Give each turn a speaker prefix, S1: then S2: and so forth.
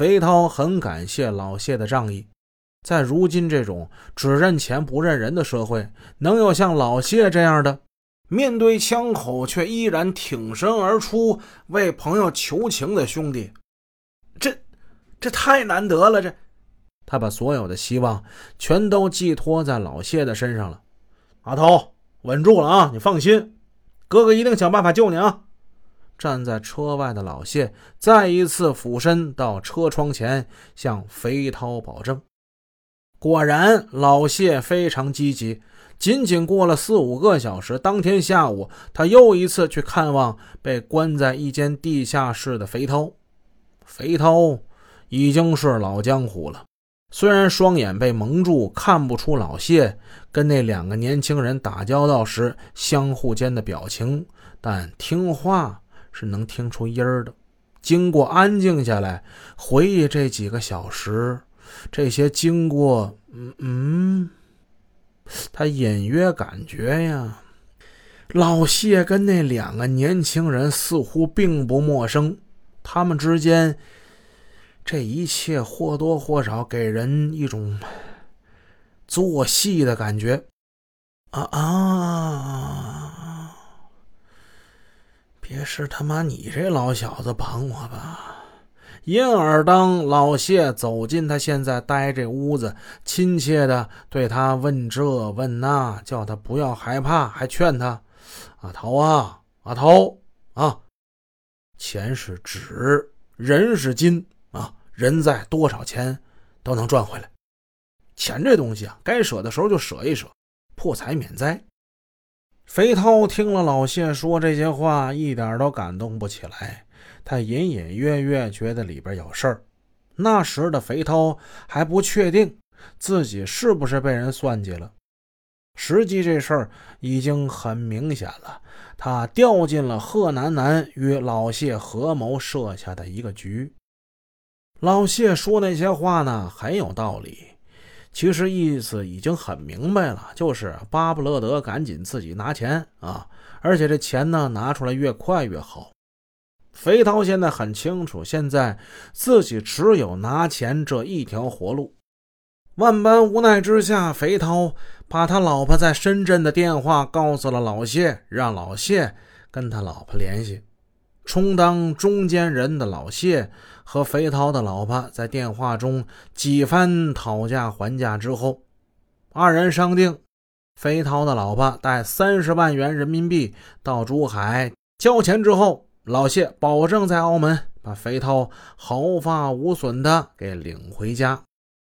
S1: 肥涛很感谢老谢的仗义。在如今这种只认钱不认人的社会，能有像老谢这样的，面对枪口却依然挺身而出为朋友求情的兄弟，这这太难得了。这他把所有的希望全都寄托在老谢的身上了。阿头，稳住了啊！你放心，哥哥一定想办法救你啊！站在车外的老谢再一次俯身到车窗前，向肥涛保证。果然，老谢非常积极。仅仅过了四五个小时，当天下午，他又一次去看望被关在一间地下室的肥涛。肥涛已经是老江湖了，虽然双眼被蒙住，看不出老谢跟那两个年轻人打交道时相互间的表情，但听话是能听出音儿的。经过安静下来，回忆这几个小时。这些经过，嗯嗯，他隐约感觉呀，老谢跟那两个年轻人似乎并不陌生，他们之间这一切或多或少给人一种做戏的感觉。啊啊！别是他妈你这老小子绑我吧？因而，当老谢走进他现在待这屋子，亲切的对他问这问那，叫他不要害怕，还劝他：“阿头啊，阿头啊，钱是纸，人是金啊，人在多少钱都能赚回来。钱这东西啊，该舍的时候就舍一舍，破财免灾。”肥涛听了老谢说这些话，一点都感动不起来。他隐隐约约觉得里边有事儿。那时的肥涛还不确定自己是不是被人算计了，实际这事儿已经很明显了。他掉进了贺楠楠与老谢合谋设下的一个局。老谢说那些话呢，很有道理，其实意思已经很明白了，就是巴不勒得赶紧自己拿钱啊，而且这钱呢拿出来越快越好。肥涛现在很清楚，现在自己只有拿钱这一条活路。万般无奈之下，肥涛把他老婆在深圳的电话告诉了老谢，让老谢跟他老婆联系。充当中间人的老谢和肥涛的老婆在电话中几番讨价还价之后，二人商定：肥涛的老婆带三十万元人民币到珠海交钱之后。老谢保证在澳门把肥涛毫发无损的给领回家。